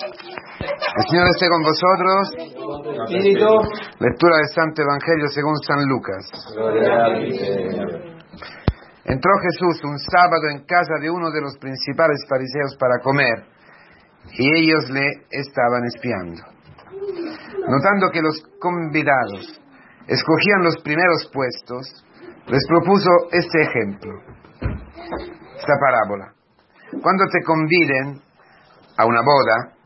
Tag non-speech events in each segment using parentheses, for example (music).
El Señor esté con vosotros. Lectura del Santo Evangelio según San Lucas. Entró Jesús un sábado en casa de uno de los principales fariseos para comer, y ellos le estaban espiando. Notando que los convidados escogían los primeros puestos, les propuso este ejemplo, esta parábola. Cuando te conviden a una boda,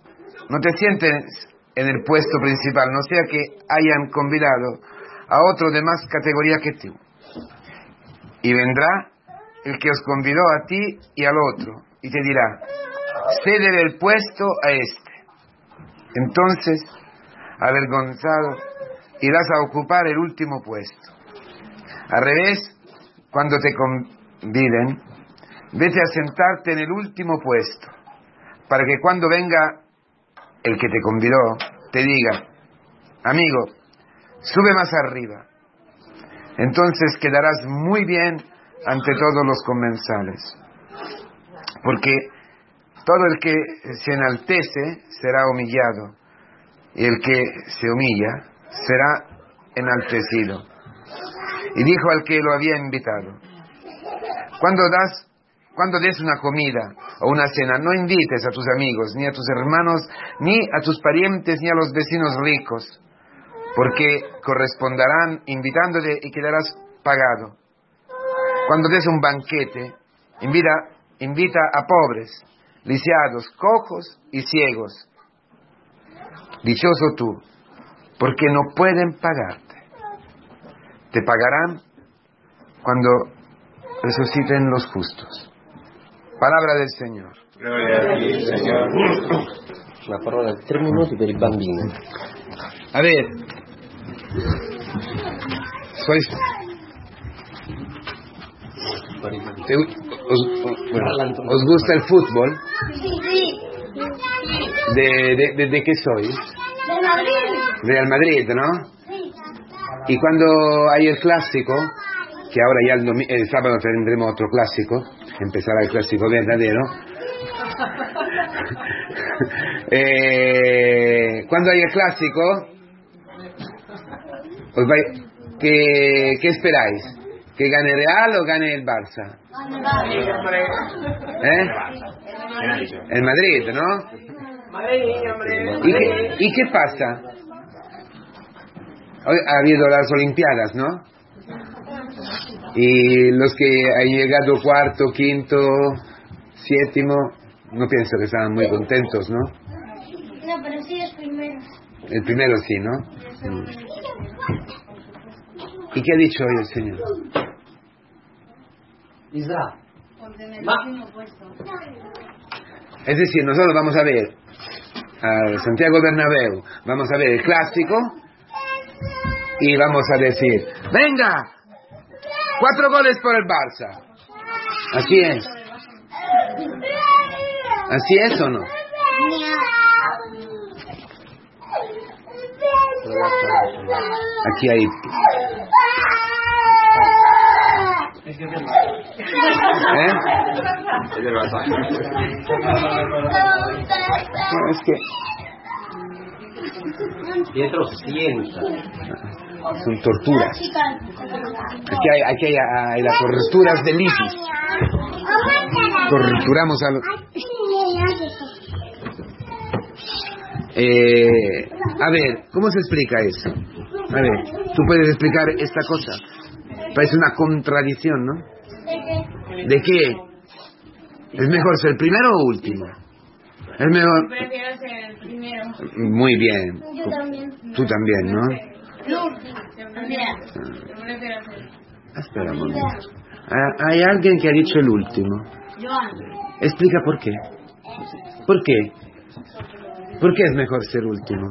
no te sientes en el puesto principal, no sea que hayan convidado a otro de más categoría que tú. Y vendrá el que os convidó a ti y al otro, y te dirá, cede el puesto a este. Entonces, avergonzado, irás a ocupar el último puesto. Al revés, cuando te conviden, vete a sentarte en el último puesto, para que cuando venga el que te convidó te diga, amigo, sube más arriba. Entonces quedarás muy bien ante todos los comensales. Porque todo el que se enaltece será humillado y el que se humilla será enaltecido. Y dijo al que lo había invitado, cuando das, cuando des una comida o una cena, no invites a tus amigos, ni a tus hermanos, ni a tus parientes, ni a los vecinos ricos, porque corresponderán invitándote y quedarás pagado. Cuando des un banquete, invita, invita a pobres, lisiados, cojos y ciegos. Dichoso tú, porque no pueden pagarte. Te pagarán cuando resuciten los justos. Palabra del Señor. Gloria a ti, Señor. La parola di tre minuti per il bambino. A ver, sois... te- os, bueno, ¿os gusta el fútbol? Sí. ¿De, de, de- de qué sois? De Madrid. Real Madrid, ¿no? Sí. Y cuando hay el clásico, que ahora ya el sábado tendremos otro clásico, empezará el clásico verdadero. (laughs) Eh, cuando hay el clásico, vai- ¿qué, ¿qué esperáis? ¿Que gane Real o gane el Barça? ¿Eh? El Madrid, ¿no? ¿Y qué, y qué pasa? Hoy ha habido las Olimpiadas, ¿no? Y los que han llegado cuarto, quinto, séptimo, no pienso que estaban muy contentos, ¿no? No, pero sí los primeros. El primero sí, ¿no? Mm. ¿Y qué ha dicho hoy el Señor? Isra, Es decir, nosotros vamos a ver al Santiago Bernabéu, vamos a ver el clásico y vamos a decir, venga, cuatro goles por el Barça. Así es. ¿Así es o no? Aquí hay... ¿Eh? No, es que Pietro sienta. Son torturas. Aquí hay, aquí hay, hay las torturas del ISIS. Torturamos a los... Eh, a ver, ¿cómo se explica eso? A ver, tú puedes explicar esta cosa. Parece una contradicción, ¿no? ¿De qué? ¿Es mejor ser primero o último? Es mejor... Prefiero ser el primero. Muy bien. Yo también. Tú también, ¿no? Mira, yo prefiero ser. Espera un momento. Ah, Hay alguien que ha dicho el último. Explica por qué. ¿Por qué? ¿Por qué es mejor ser último?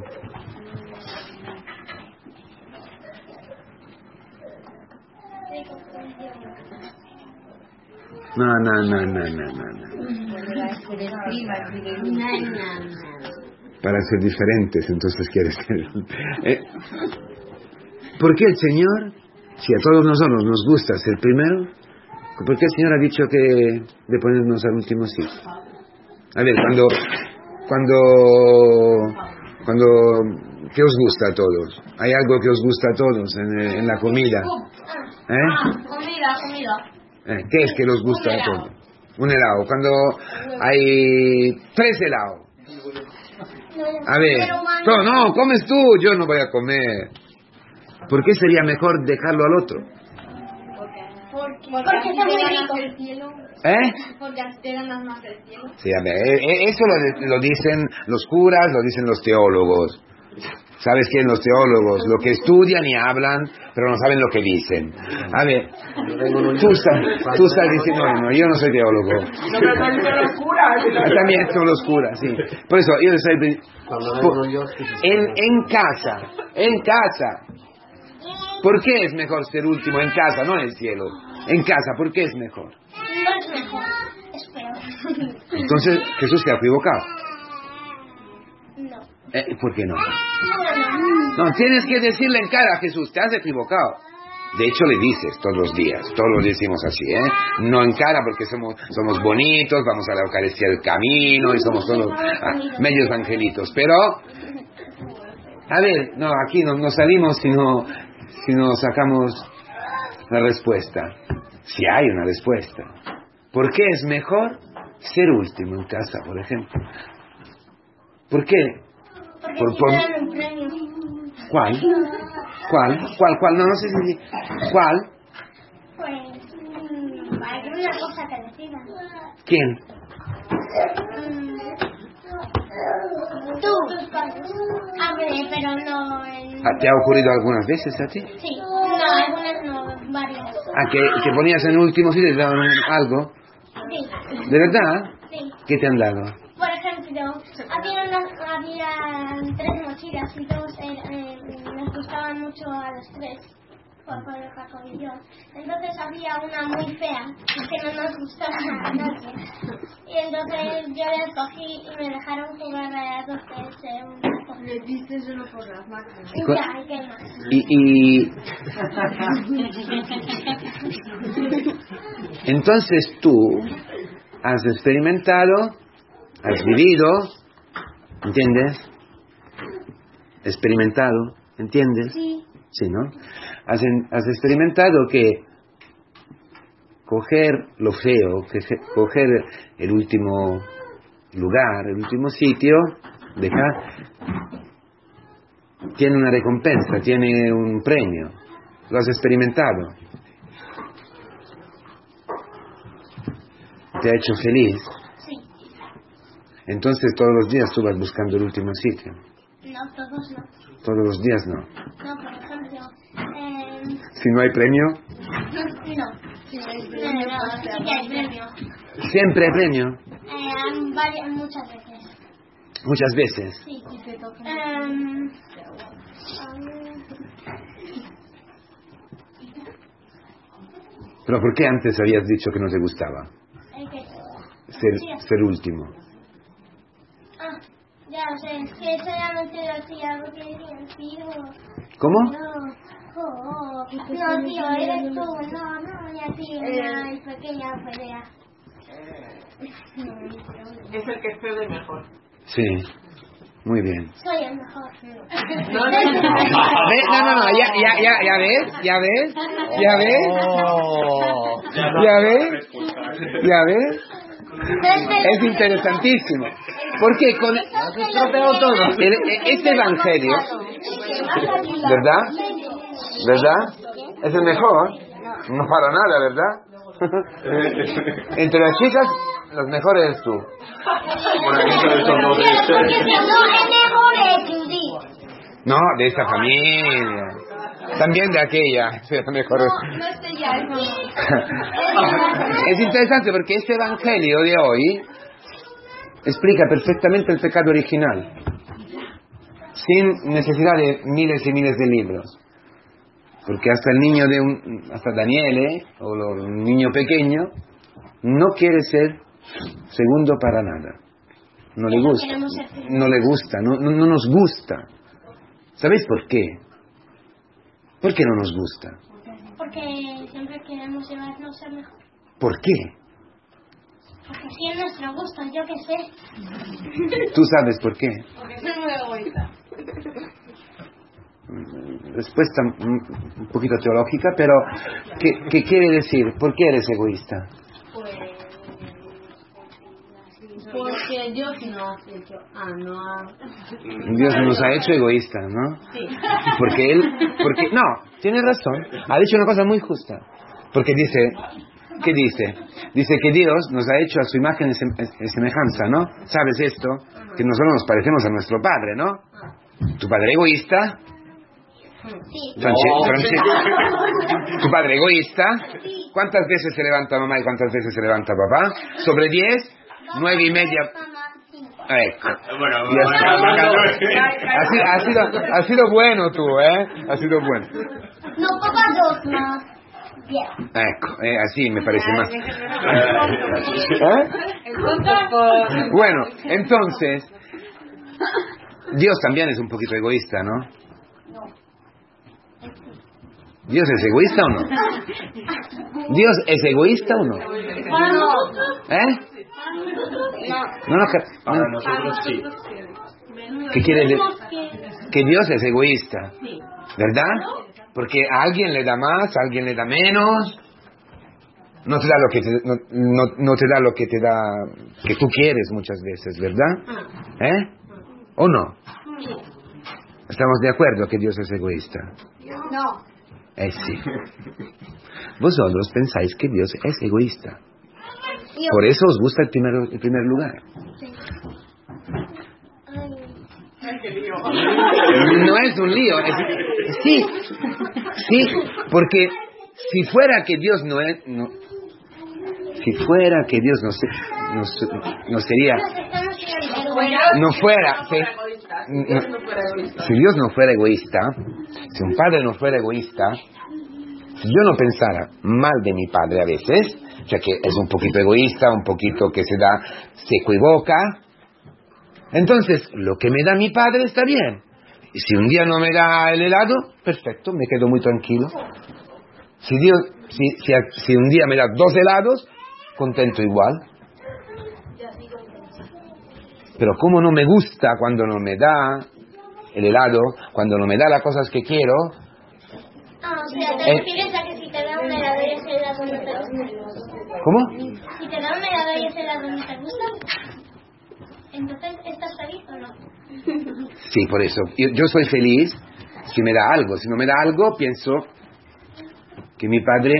No, no, no, no, no, no, no. Para ser diferentes, entonces quieres ser. Eh, ¿Por qué el Señor, si a todos nosotros nos gusta ser primero, ¿por qué el Señor ha dicho que de ponernos al último sitio? A ver, cuando cuando, cuando, ¿qué os gusta a todos? ¿Hay algo que os gusta a todos en, en la comida? ¿Eh? Ah, comida, comida. ¿Eh? ¿Qué es que os gusta a todos? Un helado. Cuando hay tres helados. A ver, no, no, comes tú, yo no voy a comer. ¿Por qué sería mejor dejarlo al otro? Porque, porque está muy rico. ¿Eh? Porque te ganas más del cielo. Sí, a ver, eh, eh, eso lo, lo dicen los curas, lo dicen los teólogos. ¿Sabes quién? Los teólogos, lo que estudian y hablan, pero no saben lo que dicen. A ver, tú estás, tú estás diciendo, no, no, yo no soy teólogo. (laughs) También son los curas, sí. Por eso, yo ospiti. en, en casa, en casa. ¿Por qué es mejor ser último en casa, no en el cielo? En casa, ¿por qué es mejor? No es mejor. Es peor. Entonces, Jesús se ha equivocado. No. Eh, ¿Por qué no? No. Tienes que decirle en cara a Jesús, te has equivocado. De hecho, le dices todos los días, todos los decimos así, ¿eh? No en cara porque somos, somos bonitos, vamos a la Eucaristía del camino y somos todos ah, medios angelitos. Pero, a ver, no, aquí no, no salimos si no, si no sacamos la respuesta. Si hay una respuesta. ¿Por qué es mejor ser último en casa, por ejemplo? ¿Por qué? Porque Por- si por- te dan un premio. ¿Cuál? ¿Cuál? ¿Cuál? ¿Cuál? No, no sé si... ¿Cuál? Pues. mm, alguna cosa que decidan. ¿Quién? Tú. Ver, pero no. En... Ah, ¿Te ha ocurrido algunas veces a ti? Sí. No, algunas no, varias. ¿A que, que ponías en último y te daban algo? Sí. ¿De verdad? Sí. ¿Qué te han dado? Por ejemplo, había, unas, había tres mochilas y dos eh, eh, nos gustaban mucho a los tres, por, por el Jacob y yo. Entonces había una muy fea que no nos gustaba a nadie. Y entonces yo la escogí y me dejaron jugar a las dos que es eh, un. Le diste solo por las máquinas. Y ya, ¿y qué más? Y, y... (laughs) Entonces tú has experimentado, has vivido, ¿entiendes? Experimentado, ¿entiendes? Sí. Sí, ¿no? Has, en- has experimentado que coger lo feo, que se- coger el último lugar, el último sitio, dejar, tiene una recompensa, tiene un premio. Lo has experimentado. Te ha hecho feliz. Sí. Entonces todos los días tú vas buscando el último sitio. No, todos no. Todos los días no. No, Si no hay premio, no. Sí, hay premio siempre hay premio. Muchas veces. Muchas veces. Pero ¿por qué antes habías dicho que no te gustaba? Ser, ser último. Ah, ya sé, es que solamente lo hacía porque tío. ¿Cómo? No, oh, no, tío, eres tú, no, no, y así, una pequeña pelea. Es el que es peor del mejor. Sí. Muy bien. Soy el mejor. No, no, no. (laughs) No, no, no, ya, ya, ya, ya ves, ya ves, ya ves, ya ves, ya ves. Es interesantísimo. Porque con estropeado todo. el- este evangelio, ¿verdad? ¿Verdad? Es el mejor. No para nada, ¿verdad? (laughs) Entre las chicas, los mejores eres tú. No, de esta familia. También de aquella. Mejor Es interesante porque este evangelio de hoy explica perfectamente el pecado original, sin necesidad de miles y miles de libros. Porque hasta el niño de un, hasta Daniel, ¿eh? o lo- un niño pequeño, no quiere ser segundo para nada. No le gusta. No le gusta, no, no, no nos gusta. ¿Sabéis por qué? ¿Por qué no nos gusta? Porque siempre queremos llevarnos al mejor. ¿Por qué? Porque así es nuestro gusto, yo qué sé. Tú sabes por qué. Porque soy muy egoísta. Respuesta un un poquito teológica, pero ¿qué, qué quiere decir? ¿Por qué eres egoísta? Pues. Porque Dios no ha hecho. Ah, no ha. Dios nos ha hecho egoístas, ¿no? Sí. Porque él, porque, no, tiene razón, ha dicho una cosa muy justa. Porque dice, ¿qué dice? Dice que Dios nos ha hecho a su imagen y y semejanza, ¿no? ¿Sabes esto? Que nosotros nos parecemos a nuestro padre, ¿no? Tu padre egoísta, Sí. (laughs) Tu padre egoísta, ¿cuántas veces se levanta mamá y cuántas veces se levanta papá? ¿Sobre diez? ¿Nueve y media? Ecco. Bueno. Ha sido, ha sido- ha sido bueno tú, ¿eh? Ha sido bueno. No, papá, dos más. Diez. Ecco, eh, así me parece más. ¿Eh? Bueno, entonces, Dios también es un poquito egoísta, ¿no? ¿Dios es egoísta o no? ¿Dios es egoísta o no? ¿Eh? No, no, que- Para no. nosotros sí. ¿Qué quiere decir? Que... Que Dios es egoísta, ¿verdad? Porque a alguien le da más, a alguien le da menos. No te da lo que te, no, no- no te da lo que te da que tú quieres muchas veces, ¿verdad? ¿Eh? ¿O no? Estamos de acuerdo que Dios es egoísta. No. Eh sí. Vosotros pensáis que Dios es egoísta. Por eso os gusta el primer, el primer lugar. No es un lío. es- sí, sí, porque si fuera que Dios no es... no- si fuera que Dios no, se- no, no sería... No fuera... no- si Dios no fuera egoísta, si un padre no fuera egoísta, si yo no pensara mal de mi padre a veces, sea que es un poquito egoísta, un poquito que se da, se equivoca, entonces lo que me da mi padre está bien. Y si un día no me da el helado, perfecto, me quedo muy tranquilo. Si, Dios, si, si, si un día me da dos helados, contento igual. Pero como no me gusta cuando no me da el helado, cuando no me da las cosas que quiero, Ah, o sea, te Eh. refieres a que si te da un helado y ese helado no te gusta. ¿cómo? Si te da un helado y ese helado no te gusta, entonces ¿estás feliz o no? Sí, por eso. Yo, yo soy feliz si me da algo. Si no me da algo, pienso que mi padre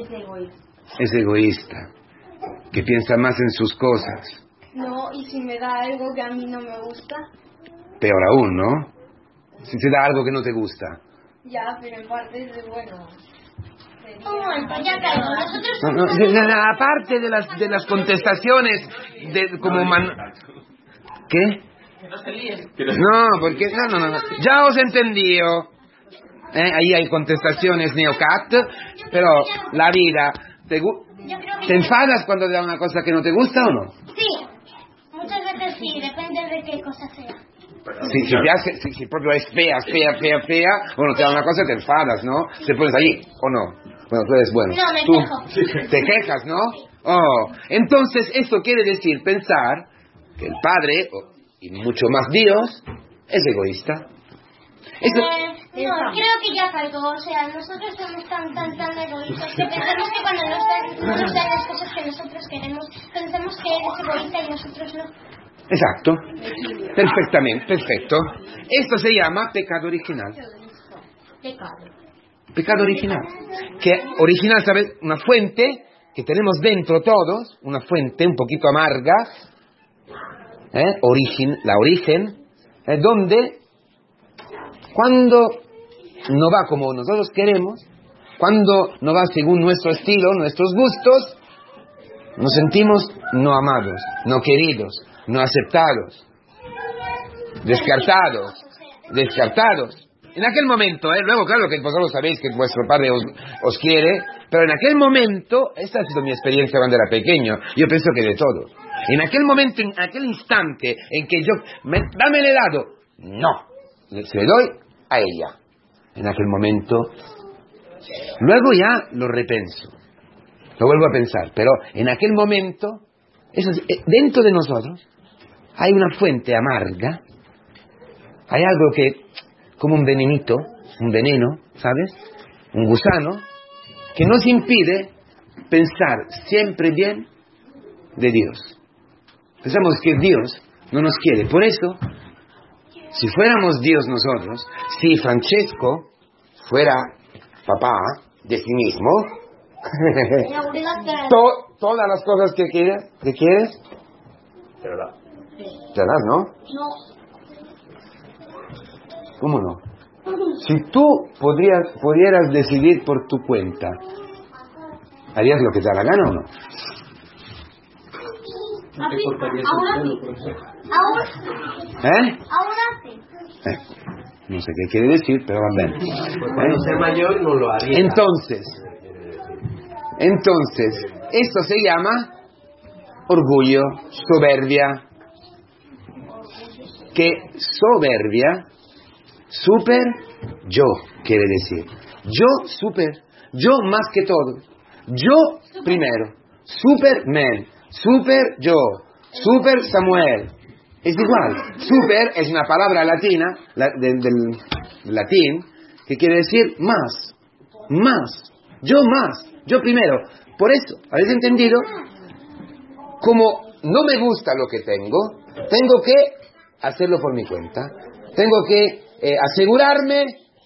Es egoísta. es egoísta, que piensa más en sus cosas. No, y si me da algo que a mí no me gusta, Peor aún, ¿no? Si te da algo que no te gusta. ya, pero en parte es bueno. Caigo. Nosotros No, no, de- aparte de las, de las contestaciones de, como man... ¿Qué? No, porque... No, no, no. no. Ya os he entendido. Eh, Ahí hay contestaciones neocat, pero la vida... ¿Te, ¿Te enfadas cuando te da una cosa que no te gusta o no? Sí, sí, depende de qué cosa sea. Si, si, te hace- si, si propio es fea, fea, fea, fea, bueno, te da una cosa te enfadas, ¿no? Te pones allí, ¿o no? Bueno, tú eres bueno. No, me Tú quejo. te quejas, ¿no? Oh, entonces esto quiere decir pensar que el Padre, y mucho más Dios, es egoísta. Eh, no, creo que ya caigo. O sea, nosotros somos tan, tan, tan egoístas que pensamos que cuando nos dan, no nos dan las cosas que nosotros queremos, pensamos que eres egoísta y nosotros no. Exacto. Perfectamente, perfecto. Esto se llama pecado original. Pecado. Pecado original. Que original, ¿sabes? Una fuente que tenemos dentro todos, una fuente un poquito amarga, ¿eh? Origin, la origen, ¿eh? donde cuando no va como nosotros queremos, cuando no va según nuestro estilo, nuestros gustos, nos sentimos no amados, no queridos, no aceptados, descartados, descartados. En aquel momento, ¿eh? luego claro que vosotros sabéis que vuestro padre os, os quiere, pero en aquel momento, esta ha sido mi experiencia cuando era pequeño, yo pienso que de todo. En aquel momento, en aquel instante en que yo, me- dame el helado, no, se le doy a ella. En aquel momento, luego ya lo repenso, lo vuelvo a pensar, pero en aquel momento Eso es- eh, dentro de nosotros hay una fuente amarga, hay algo que, como un venenito, un veneno, ¿sabes? Un gusano, que nos impide pensar siempre bien de Dios. Pensamos que Dios no nos quiere. Por eso, si fuéramos Dios nosotros, si Francesco fuera papá de sí mismo, (laughs) to- todas las cosas que quieres, que quieres, Te das, ¿no? No. ¿Cómo no? Si tú podrías, pudieras decidir por tu cuenta, ¿harías lo que te da la gana o no? Así, ahora sí. Ahora, ¿Eh? ahora sí. Eh, No sé qué quiere decir, pero va bien. Pues cuando sea mayor no lo haría. Entonces, entonces, esto se llama orgullo, soberbia. Que soberbia, super yo, quiere decir. Yo super, yo más que todo. Yo primero. Superman, super yo, super Samuel. Es igual. Super es una palabra latina, la- del, del latín, que quiere decir más, más, yo más, yo primero. Por eso, ¿habéis entendido? Como no me gusta lo que tengo, tengo que hacerlo por mi cuenta. Tengo que eh, asegurarme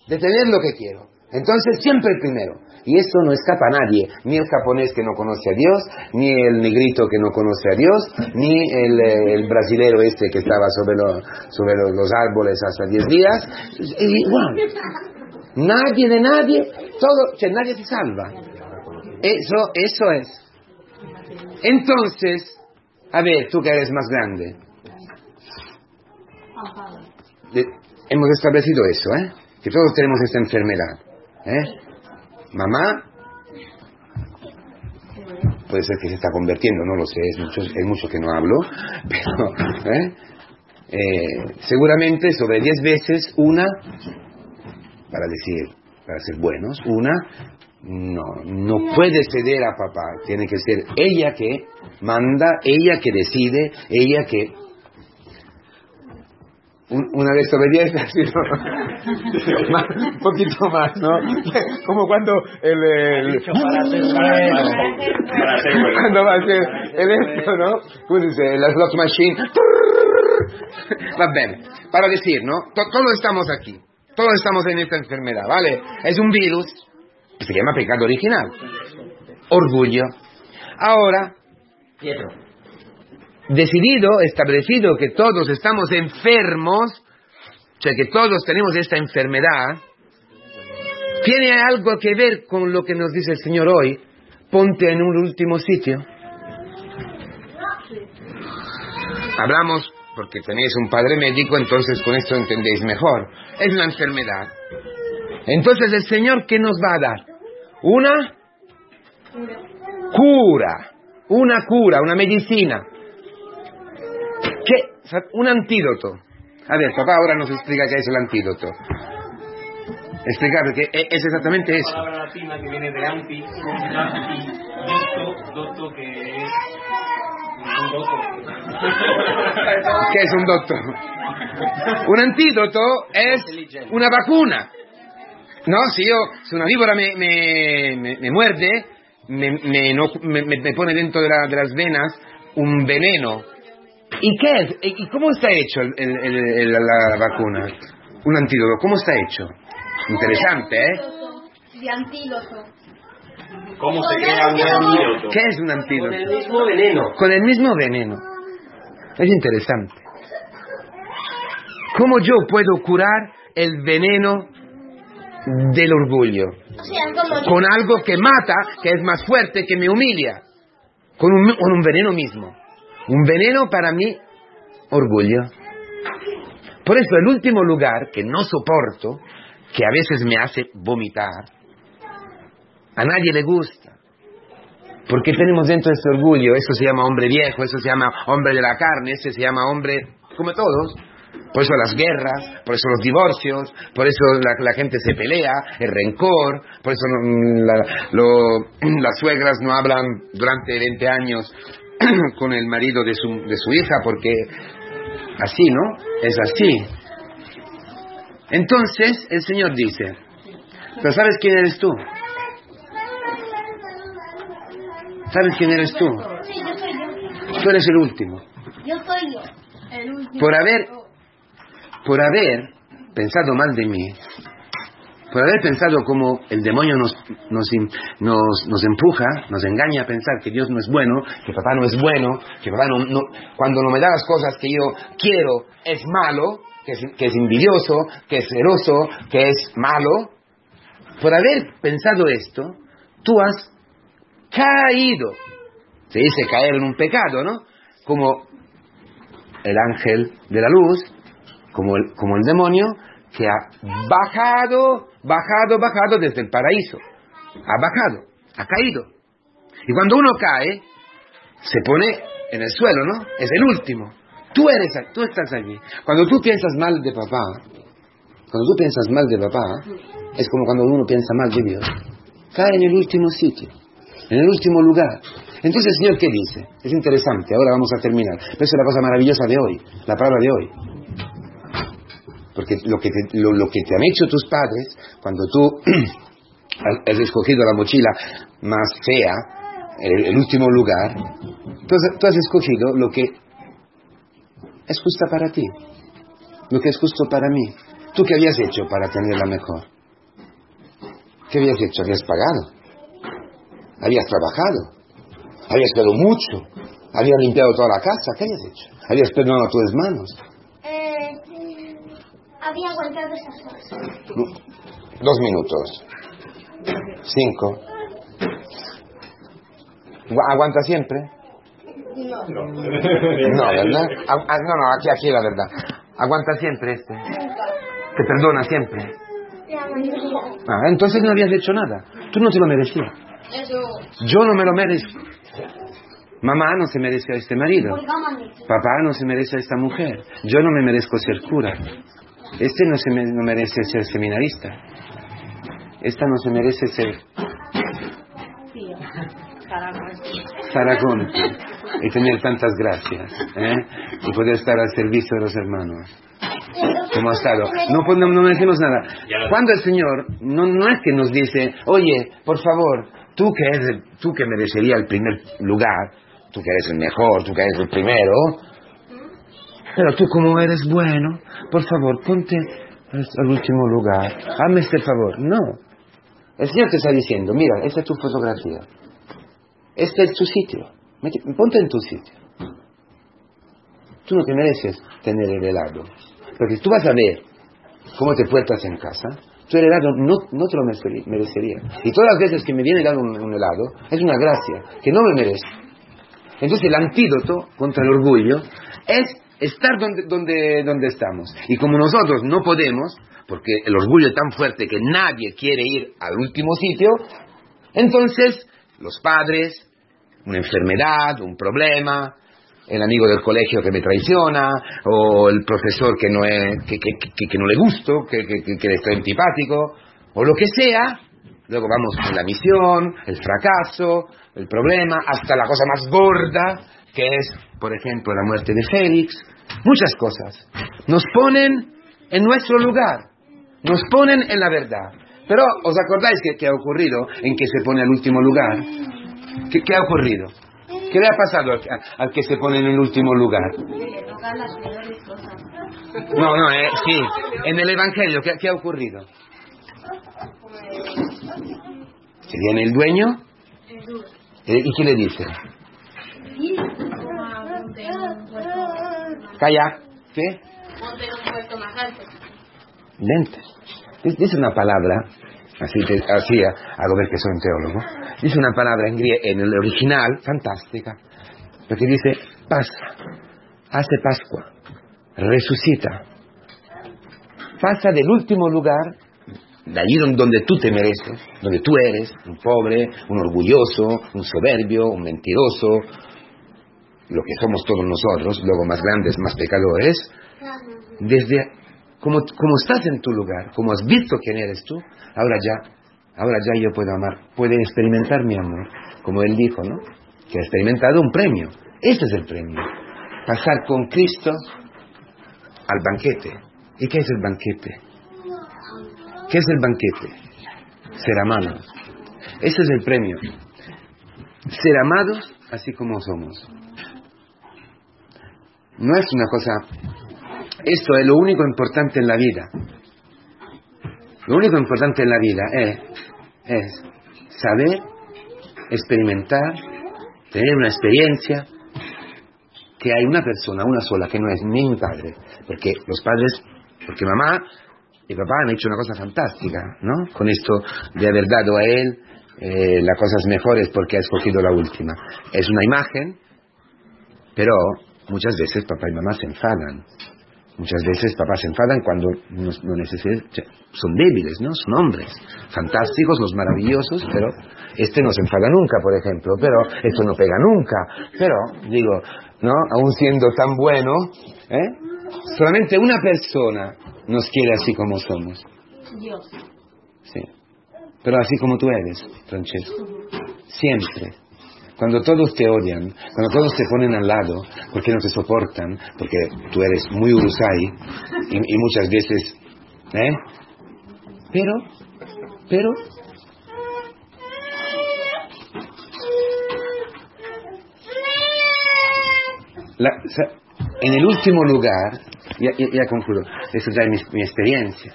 de tener lo que quiero. Entonces, siempre el primero. Y eso no escapa a nadie, ni el japonés que no conoce a Dios, ni el negrito que no conoce a Dios, ni el, eh, el brasilero este que estaba sobre, lo- sobre lo- los árboles hasta 10 días. Igual. Nadie de nadie, todo, nadie se salva. Eso, eso es. Entonces, a ver, tú que eres más grande, de- hemos establecido eso, ¿eh? Que todos tenemos esta enfermedad, ¿eh? Mamá, puede ser que se está convirtiendo, no lo sé, es mucho, es mucho que no hablo, (laughs) pero, ¿eh? Eh, seguramente sobre 10 veces, una, para decir, para ser buenos, una, no, no puede ceder a papá, tiene que ser ella que manda, ella que decide, ella que... Un- una vez sobre diez, así, (laughs) ¿no? Más- (laughs) un poquito más, ¿no? (laughs) Como cuando el... el- cuando va a hacer el esto, ¿no? ¿Cómo se dice? La slot machine. Va bien. Para decir, ¿no? To- todos estamos aquí. Todos estamos en esta enfermedad, ¿vale? Es un virus se llama pecado original. Orgullo. Ahora, Pietro. Decidido, establecido que todos estamos enfermos, o sea que todos tenemos esta enfermedad, ¿tiene algo que ver con lo que nos dice el Señor hoy? Ponte en un último sitio. Hablamos porque tenéis un padre médico, entonces con esto entendéis mejor. Es una enfermedad. Entonces el Señor, ¿qué nos va a dar? Una cura, una cura, una medicina. Un antídoto. A ver, papá ahora nos explica qué es el antídoto. Explicar, porque e- es exactamente eso. palabra latina que viene de anti, anti, que es un dotto. ¿Qué es un doctor? Un antídoto es una vacuna. No, si yo, si una víbora me, me, me- me muerde, me, me, no- me- me- me pone dentro de, la- de las venas un veneno. ¿Y qué es? ¿Y cómo está hecho el- el- el- el- la vacuna? Un antídoto, ¿cómo está hecho? Interesante, ¿eh? De antídoto. ¿Cómo se crea un antídoto? ¿Qué es un Con antídoto? el mismo veneno. Con el mismo veneno. Es interesante. ¿Cómo yo puedo curar el veneno del orgullo? Con algo que mata, que es más fuerte, que me humilla. Con un, con un veneno mismo. Un veneno para mí, orgullo. Por eso el último lugar que no soporto, que a veces me hace vomitar, a nadie le gusta. Porque tenemos dentro este orgullo, eso se llama hombre viejo, eso se llama hombre de la carne, ese se llama hombre como todos. Por eso las guerras, por eso los divorcios, por eso la, la gente se pelea, el rencor, por eso lo- (clears throat) las suegras no hablan durante 20 años (clears throat) con el marido de su, de su hija, porque así, ¿no? Es así. Entonces el Señor dice, pero ¿sabes quién eres tú? ¿Sabes quién eres tú? Tú eres el último. Yo soy yo. El último. Por haber, por haber pensado mal de mí, por haber pensado como el demonio nos, nos, nos, nos empuja, nos engaña a pensar que Dios no es bueno, que papá no es bueno, que papá no, no- cuando no me da las cosas que yo quiero es malo, que es, que es envidioso, que es celoso, que es malo. Por haber pensado esto, tú has caído. Se dice caer en un pecado, ¿no? Como el ángel de la luz, como el, como el demonio, que ha bajado, bajado, bajado desde el paraíso. Ha bajado, ha caído. Y cuando uno cae, se pone en el suelo, ¿no? Es el último. Tú eres, tú estás allí. Cuando tú piensas mal de papá, cuando tú piensas mal de papá, es como cuando uno piensa mal de Dios. Cae en el último sitio, en el último lugar. Entonces, el Señor, ¿qué dice? Es interesante, ahora vamos a terminar. Pero es la cosa maravillosa de hoy, la palabra de hoy. Porque lo que te, lo, lo que te han hecho tus padres, cuando tú (clears throat) has escogido la mochila más fea, el, último lugar, tú tú has escogido lo que es justa para ti, lo que es justo para mí. ¿Tú qué habías hecho para tenerla mejor? ¿Qué habías hecho? Habías pagado, habías trabajado, habías dado mucho, habías limpiado toda la casa, ¿qué habías hecho? Habías perdonado tus hermanos. Había aguantado esas cosas. Dos minutos. Cinco. Gu- ¿Aguanta siempre? No, ¿verdad? Ah, no, no, aquí, aquí la verdad. ¿Aguanta siempre este? ¿Te perdona siempre? Ah, entonces no habías hecho nada. Tú no te lo merecías. Eso. Yo no me lo merezco. Mamá no se merece a este marido. Papá no se merece a esta mujer. Yo no me merezco ser cura. Este no se me- no merece ser seminarista. Esta no se merece ser. Saragón y tener tantas gracias ¿eh? y poder estar al servicio de los hermanos. Como ha estado. No, pues, no, no decimos nada. Cuando el Señor no, no es que nos dice, oye, por favor, tú que, eres el- tú que merecería el primer lugar, tú que eres el mejor, tú que eres el primero, pero tú como eres bueno, por favor, ponte al último lugar. Hazme este favor. No. El Señor te está diciendo, mira, esta es tu fotografía. Este es tu sitio. Ponte en tu sitio. Tú no te mereces tener el helado. Porque tú vas a ver cómo te portas en casa. El helado no, no te lo merecería- merecería. Y todas las veces que me viene dado un, un helado, es una gracia que no me merezco. Entonces el antídoto contra el orgullo es estar donde, donde, donde estamos. Y como nosotros no podemos, porque el orgullo es tan fuerte que nadie quiere ir al último sitio, entonces los padres, una enfermedad, un problema, el amigo del colegio que me traiciona, o el profesor que no, es, que, que, que- no le gusto, que le estoy antipático, o lo que sea, luego vamos con la misión, el fracaso, el problema, hasta la cosa más gorda, que es, por ejemplo, la muerte de Félix, muchas cosas. Nos ponen en nuestro lugar, nos ponen en la verdad. Pero, ¿os acordáis que ha ocurrido en que se pone al último lugar? ¿Qué, qué ha ocurrido? ¿Qué le ha pasado al, al que se pone en el último lugar? No, no, eh, sí. En el Evangelio, ¿qué, qué ha ocurrido? Se viene el dueño eh, y ¿qué le dice? Toma, ponte en un puesto- Calla. ¿Qué? ponte en un puesto más alto. Lentes. Dice una palabra, así, te- así a- hago ver que soy un teólogo. Dice una palabra en, en el original, fantástica, porque dice, pasa, hace Pascua, resucita, pasa del último lugar, de allí don- donde tú te mereces, donde tú eres, un pobre, un orgulloso, un soberbio, un mentiroso, lo que somos todos nosotros, luego más grandes, más pecadores, desde como, como estás en tu lugar, como has visto quién eres tú, ahora ya, ahora ya yo puedo amar, puede experimentar mi amor, como él dijo, ¿no? Que ha experimentado un premio, Este es el premio. Pasar con Cristo al banquete. ¿Y qué es el banquete? ¿Qué es el banquete? Ser amados. Ese es el premio. Ser amados así como somos. No es una cosa... Esto es lo único importante en la vida. Lo único importante en la vida es, saber, experimentar, tener una experiencia, que hay una persona, una sola, que no es ni mi padre, porque los padres, porque mamá y papá han hecho una cosa fantástica, ¿no? Con esto de haber dado a él eh, las cosas mejores porque ha escogido la última. Es una imagen, pero muchas veces papá y mamá se enfadan. Muchas veces papás se enfadan cuando no, no necesitan, son débiles, ¿no? Son hombres, fantásticos, los maravillosos, pero este no se enfada nunca, por ejemplo, pero esto no pega nunca. Pero, digo, ¿no? Aún siendo tan bueno, ¿eh? Solamente una persona nos quiere así como somos. Dios. Sí. Pero así como tú eres, Francesco. Siempre. Cuando todos te odian, cuando todos te ponen al lado, porque no te soportan, porque tú eres muy urusai y, y muchas veces, ¿eh? Pero, pero, la, en el último lugar, ya, ya, ya concluyo, eso ya es mi, mi experiencia,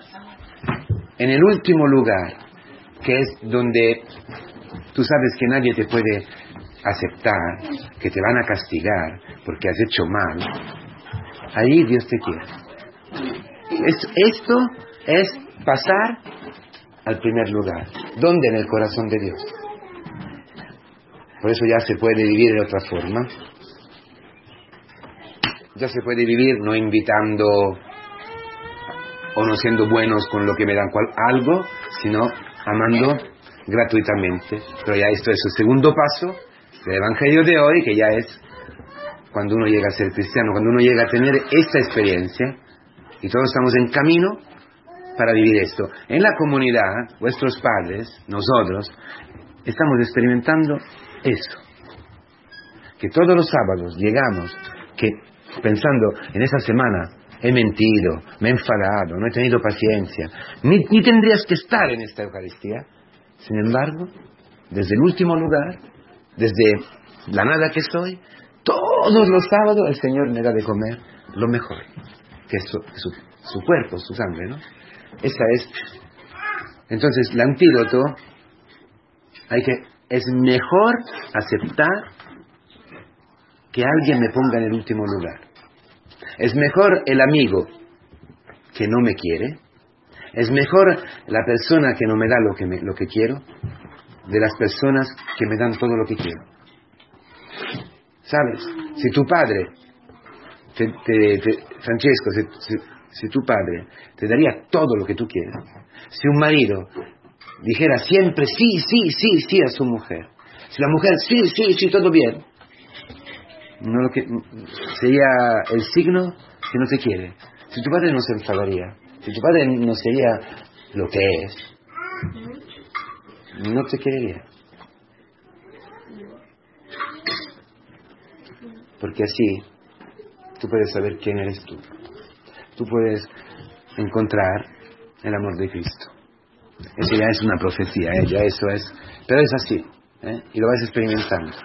en el último lugar, que es donde tú sabes que nadie te puede aceptar, que te van a castigar porque has hecho mal, ahí Dios te quiere. Es- esto es pasar al primer lugar. ¿Dónde? En el corazón de Dios. Por eso ya se puede vivir de otra forma. Ya se puede vivir no invitando o no siendo buenos con lo que me dan cual- algo, sino amando gratuitamente. Pero ya esto es el segundo paso del Evangelio de hoy, que ya es cuando uno llega a ser cristiano, cuando uno llega a tener esta experiencia, y todos estamos en camino para vivir esto. En la comunidad, vuestros padres, nosotros, estamos experimentando eso. Que todos los sábados llegamos, que pensando en esa semana, he mentido, me he enfadado, no he tenido paciencia, ni, ni tendrías que estar en esta Eucaristía. Sin embargo, desde el último lugar, desde la nada que soy, todos los sábados el Señor me da de comer lo mejor, que es su, su, su cuerpo, su sangre, ¿no? Esa es. Entonces, el antídoto, hay que, es mejor aceptar que alguien me ponga en el último lugar. Es mejor el amigo que no me quiere. Es mejor la persona que no me da lo que, me- lo que quiero de las personas que me dan todo lo que quiero. ¿Sabes? Si tu padre, Francesco, si tu padre te daría todo lo que tú quieres, si un marido dijera siempre sí, sí, sí, sí a su mujer, si la mujer sí, sí, sí, todo bien, no lo que, sería el signo que no te quiere. Si tu padre no se enfadaría, si tu padre no sería lo que es, no te querería. Porque así tú puedes saber quién eres tú. Tú puedes encontrar el amor de Cristo. Eso ya es una profecía, ¿eh? ya eso es. Pero es así, ¿eh? y lo vas experimentando.